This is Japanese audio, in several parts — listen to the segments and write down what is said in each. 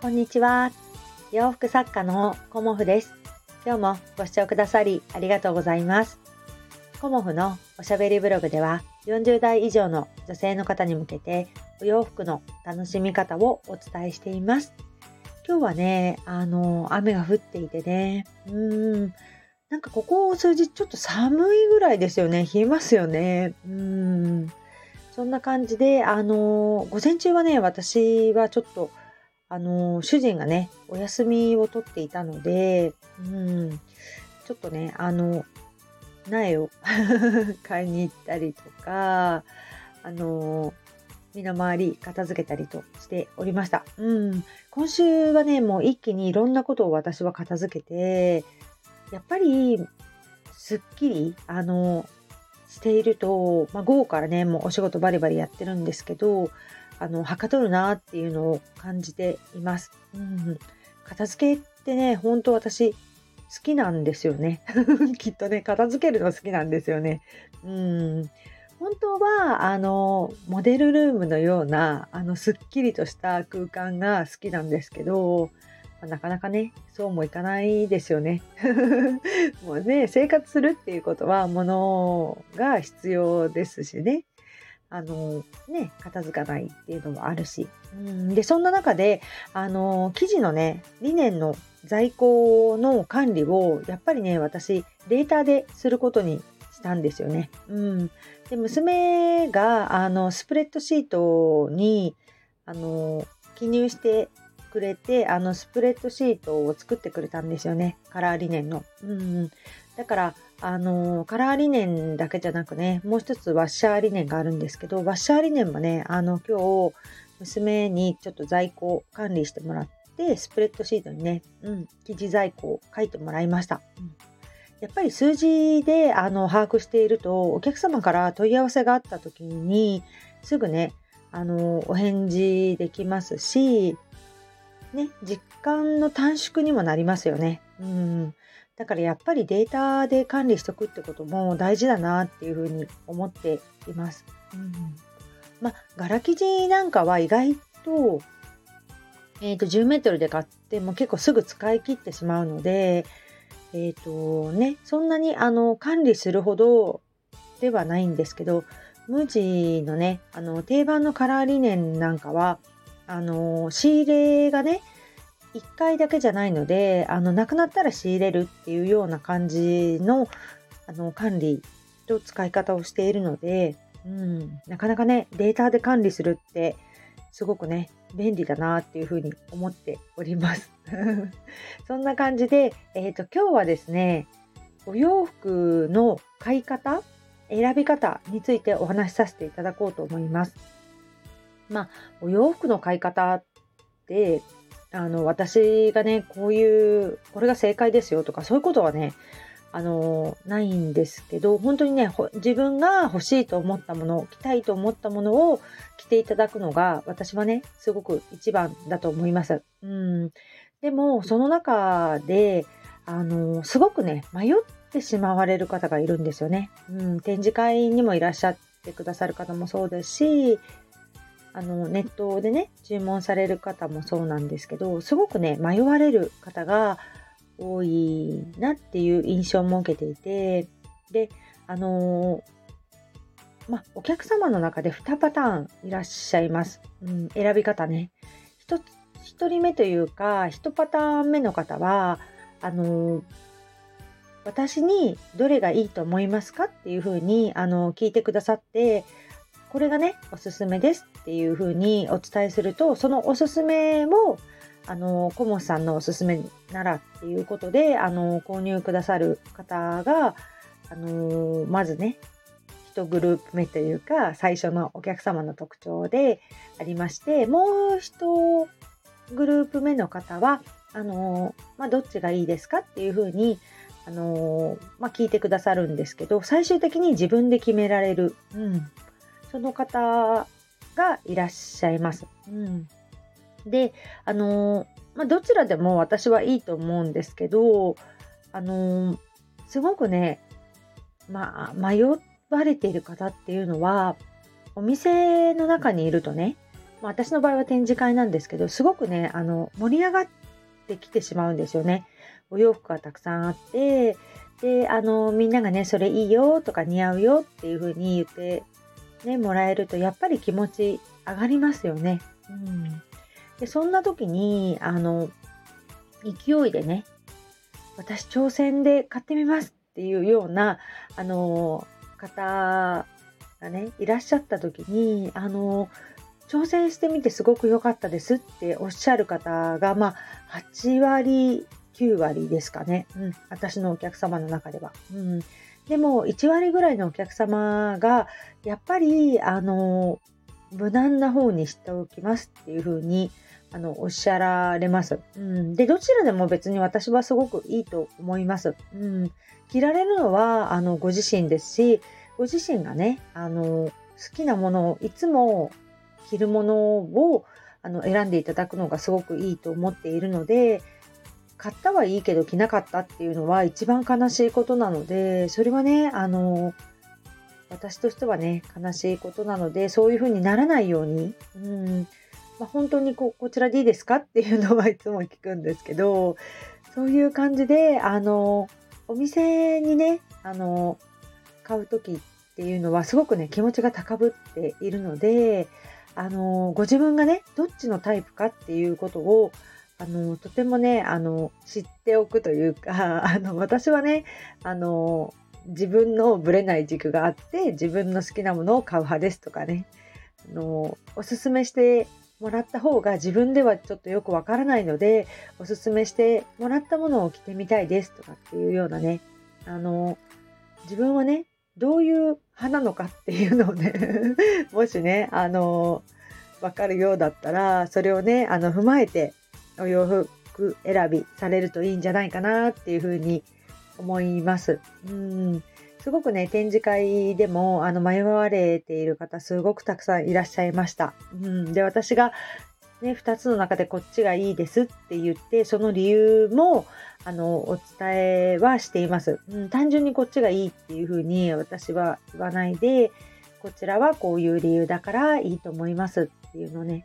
こんにちは。洋服作家のコモフです。今日もご視聴くださりありがとうございます。コモフのおしゃべりブログでは40代以上の女性の方に向けてお洋服の楽しみ方をお伝えしています。今日はね、あの、雨が降っていてね、うーん、なんかここ数日ちょっと寒いぐらいですよね。冷えますよね。うん。そんな感じで、あの、午前中はね、私はちょっとあの、主人がね、お休みを取っていたので、うん、ちょっとね、あの、苗を 買いに行ったりとか、あの、身の回り片付けたりとしておりました。うん。今週はね、もう一気にいろんなことを私は片付けて、やっぱり、すっきり、あの、していると、まあ、午後からね、もうお仕事バリバリやってるんですけど、あの、はかどるなっていうのを感じています。うん、片付けってね、本当私好きなんですよね。きっとね、片付けるの好きなんですよね。うん。本当は、あの、モデルルームのような、あの、すっきりとした空間が好きなんですけど、なかなかね、そうもいかないですよね。もうね、生活するっていうことは、物が必要ですしね。あのね、片付かないっていうのもあるし。うん、で、そんな中で、あの、生地のね、リネンの在庫の管理を、やっぱりね、私、データですることにしたんですよね。うん。で、娘が、あの、スプレッドシートに、あの、記入してくれて、あの、スプレッドシートを作ってくれたんですよね。カラーリネンの。うん。だから、あの、カラーリネンだけじゃなくね、もう一つワッシャーリネンがあるんですけど、ワッシャーリネンもね、あの、今日、娘にちょっと在庫管理してもらって、スプレッドシートにね、うん、記事在庫を書いてもらいました。うんやっぱり数字であの把握していると、お客様から問い合わせがあった時に、すぐね、あの、お返事できますし、ね、実感の短縮にもなりますよね。うん。だからやっぱりデータで管理しとくってことも大事だなっていうふうに思っています。うん、まあ、柄生地なんかは意外と、えっ、ー、と、10メートルで買っても結構すぐ使い切ってしまうので、えっ、ー、とね、そんなにあの管理するほどではないんですけど、無地のね、あの定番のカラーリネンなんかは、あの仕入れがね、1回だけじゃないので、あの、なくなったら仕入れるっていうような感じの、あの、管理と使い方をしているので、うん、なかなかね、データで管理するって、すごくね、便利だなっていうふうに思っております。そんな感じで、えっ、ー、と、今日はですね、お洋服の買い方、選び方についてお話しさせていただこうと思います。まあ、お洋服の買い方ってあの、私がね、こういう、これが正解ですよとか、そういうことはね、あの、ないんですけど、本当にね、自分が欲しいと思ったもの、着たいと思ったものを着ていただくのが、私はね、すごく一番だと思います。うん。でも、その中で、あの、すごくね、迷ってしまわれる方がいるんですよね。うん、展示会にもいらっしゃってくださる方もそうですし、あの、ネットでね、注文される方もそうなんですけど、すごくね、迷われる方が多いなっていう印象も受けていて、で、あのー、まお客様の中で2パターンいらっしゃいます。うん、選び方ね。1, 1人目というか、1パターン目の方は、あの、私にどれがいいと思いますかっていうふうに、あの聞いてくださって、これがね、おすすめですっていうふうにお伝えすると、そのおすすめも、あの、コモスさんのおすすめならっていうことで、あの、購入くださる方が、あの、まずね、1グループ目というか、最初のお客様の特徴でありまして、もう1グループ目の方は、あの、まあ、どっちがいいですかっていうふうに、あの、まあ、聞いてくださるんですけど、最終的に自分で決められる。うん。その方がいらっしゃいます。うん、で、あのー、まあ、どちらでも私はいいと思うんですけど、あのー、すごくね、まあ、迷われている方っていうのは、お店の中にいるとね、まあ、私の場合は展示会なんですけど、すごくね、あの、盛り上がってきてしまうんですよね。お洋服がたくさんあって、で、あの、みんながね、それいいよとか似合うよっていう風に言ってね、もらえると、やっぱり気持ち上がりますよね。うん。で、そんな時に、あの、勢いでね、私挑戦で買ってみますっていうような、あの、方がね、いらっしゃった時に、あの、挑戦してみてすごく良かったですっておっしゃる方が、まあ、8割、9割ですかね。うん。私のお客様の中では。うん。でも、1割ぐらいのお客様が、やっぱり、あの、無難な方にしておきますっていうふうに、あの、おっしゃられます。うん。で、どちらでも別に私はすごくいいと思います。うん。着られるのは、あの、ご自身ですし、ご自身がね、あの、好きなものをいつも着るものをあの選んでいただくのがすごくいいと思っているので、買ったはいいけど着なかったっていうのは一番悲しいことなので、それはね、あの、私としてはね、悲しいことなので、そういうふうにならないように、うんまあ、本当にここちらでいいですかっていうのはいつも聞くんですけど、そういう感じで、あの、お店にね、あの、買う時っていうのはすごくね、気持ちが高ぶっているので、あの、ご自分がね、どっちのタイプかっていうことを、あの、とてもね、あの、知っておくというか、あの、私はね、あの、自分のぶれない軸があって、自分の好きなものを買う派ですとかね、あの、おすすめしてもらった方が自分ではちょっとよくわからないので、おすすめしてもらったものを着てみたいですとかっていうようなね、あの、自分はね、どういう派なのかっていうのをね もしね、あの、わかるようだったら、それをね、あの、踏まえてお洋服選びされるといいんじゃないかなっていうふうに思います。うんすごくね、展示会でも、あの、迷われている方、すごくたくさんいらっしゃいました。うん、で、私が、ね、2つの中でこっちがいいですって言って、その理由も、あの、お伝えはしています。うん、単純にこっちがいいっていうふうに私は言わないで、こちらはこういう理由だからいいと思いますっていうのをね、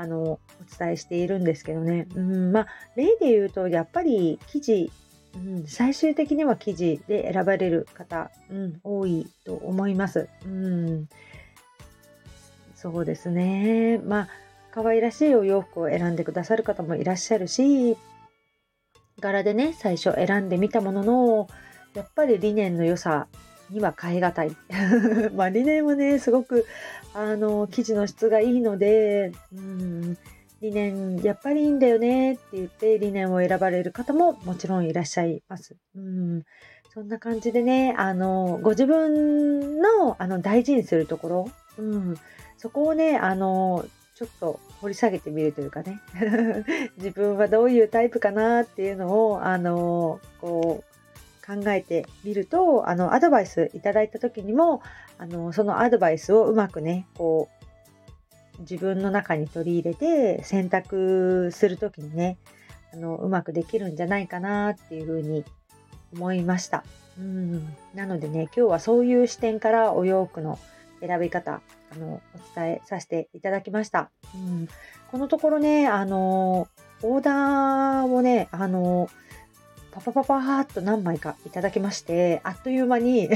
あの、お伝えしているんですけどね。うん、まあ、例で言うと、やっぱり記事うん、最終的には記事で選ばれる方、うん、多いと思います。うん、そうですね。まあ、可愛らしいお洋服を選んでくださる方もいらっしゃるし、柄でね、最初選んでみたものの、やっぱり理念の良さには変え難い。まあ理念はね、すごく、あの、生地の質がいいので、うん理念やっぱりいいんだよねって言って理念を選ばれる方ももちろんいらっしゃいます。うん、そんな感じでね、あの、ご自分のあの大事にするところ、うん、そこをね、あの、ちょっと掘り下げてみるというかね、自分はどういうタイプかなっていうのを、あの、こう、考えてみると、あの、アドバイスいただいた時にも、あの、そのアドバイスをうまくね、こう、自分の中に取り入れて選択するときにね、あの、うまくできるんじゃないかなっていうふうに思いました。うん。なのでね、今日はそういう視点からお洋服の選び方、あの、お伝えさせていただきました。うん。このところね、あの、オーダーをね、あの、パパパパーっと何枚かいただきまして、あっという間に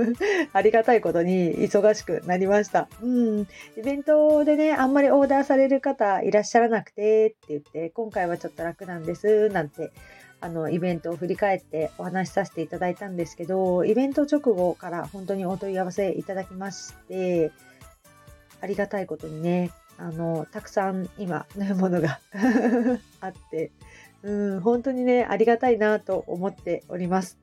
ありがたいことに忙しくなりました。うん。イベントでね、あんまりオーダーされる方いらっしゃらなくてって言って、今回はちょっと楽なんです、なんて、あの、イベントを振り返ってお話しさせていただいたんですけど、イベント直後から本当にお問い合わせいただきまして、ありがたいことにね、あの、たくさん今、ものが あって、うん、本当にね、ありがたいなと思っております。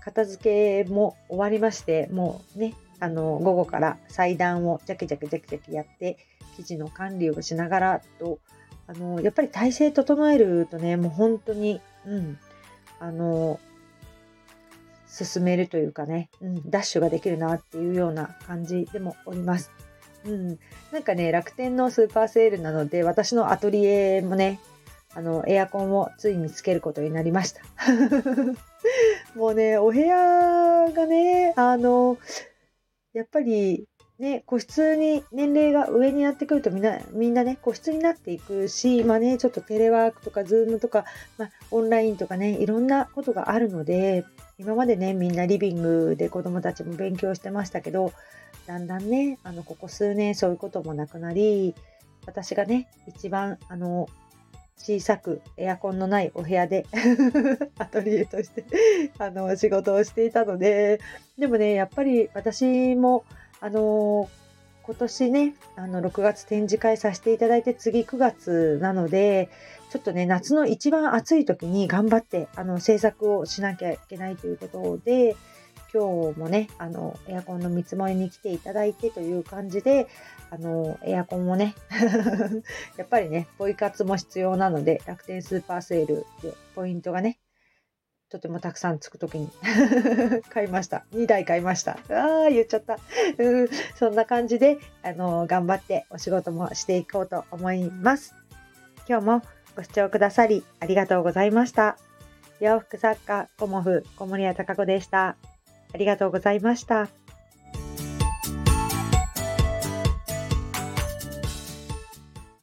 片付けも終わりまして、もうね、あの、午後から裁断をジャキジャキジャキジャキやって、生地の管理をしながらと、あの、やっぱり体勢整えるとね、もう本当に、うん、あの、進めるというかね、うん、ダッシュができるなっていうような感じでもおります。うん、なんかね、楽天のスーパーセールなので、私のアトリエもね、あの、エアコンをついにつけることになりました。もうね、お部屋がね、あの、やっぱりね、個室に年齢が上になってくるとみんなみんなね個室になっていくし今ねちょっとテレワークとかズームとか、まあ、オンラインとかねいろんなことがあるので今までねみんなリビングで子どもたちも勉強してましたけどだんだんねあのここ数年そういうこともなくなり私がね一番あの小さくエアコンのないお部屋で アトリエとしてあの仕事をしていたのででもねやっぱり私もあの今年ね、あの6月展示会させていただいて次9月なので、ちょっとね、夏の一番暑い時に頑張ってあの制作をしなきゃいけないということで、今日もね、あの、エアコンの見積もりに来ていただいてという感じで、あの、エアコンもね、やっぱりね、ポイ活も必要なので、楽天スーパーセールでポイントがね、とてもたくさんつくときに 買いました。2台買いました。ああ、言っちゃった。うん、そんな感じで、あの、頑張ってお仕事もしていこうと思います。今日もご視聴くださりありがとうございました。洋服作家、コモフ、小森屋隆子でした。ありがとうございました。